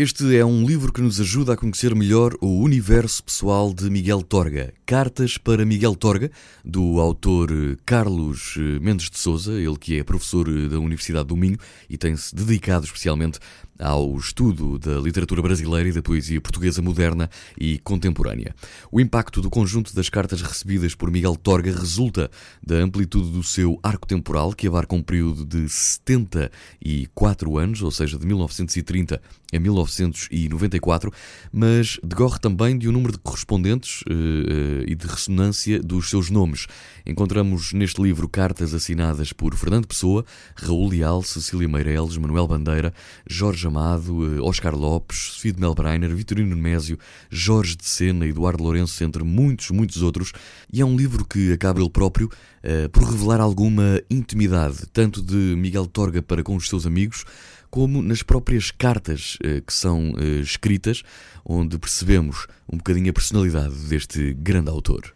Este é um livro que nos ajuda a conhecer melhor o universo pessoal de Miguel Torga. Cartas para Miguel Torga, do autor Carlos Mendes de Souza, ele que é professor da Universidade do Minho e tem-se dedicado especialmente ao estudo da literatura brasileira e da poesia portuguesa moderna e contemporânea. O impacto do conjunto das cartas recebidas por Miguel Torga resulta da amplitude do seu arco temporal, que abarca um período de 74 anos, ou seja, de 1930 a 1994, mas decorre também de um número de correspondentes uh, uh, e de ressonância dos seus nomes. Encontramos neste livro cartas assinadas por Fernando Pessoa, Raul Leal, Cecília Meireles, Manuel Bandeira, Jorge Amado, uh, Oscar Lopes, Sofia de Melbreiner, Vitorino Nemésio, Jorge de Sena, Eduardo Lourenço, entre muitos, muitos outros. E é um livro que acaba ele próprio por revelar alguma intimidade, tanto de Miguel Torga para com os seus amigos, como nas próprias cartas eh, que são eh, escritas, onde percebemos um bocadinho a personalidade deste grande autor.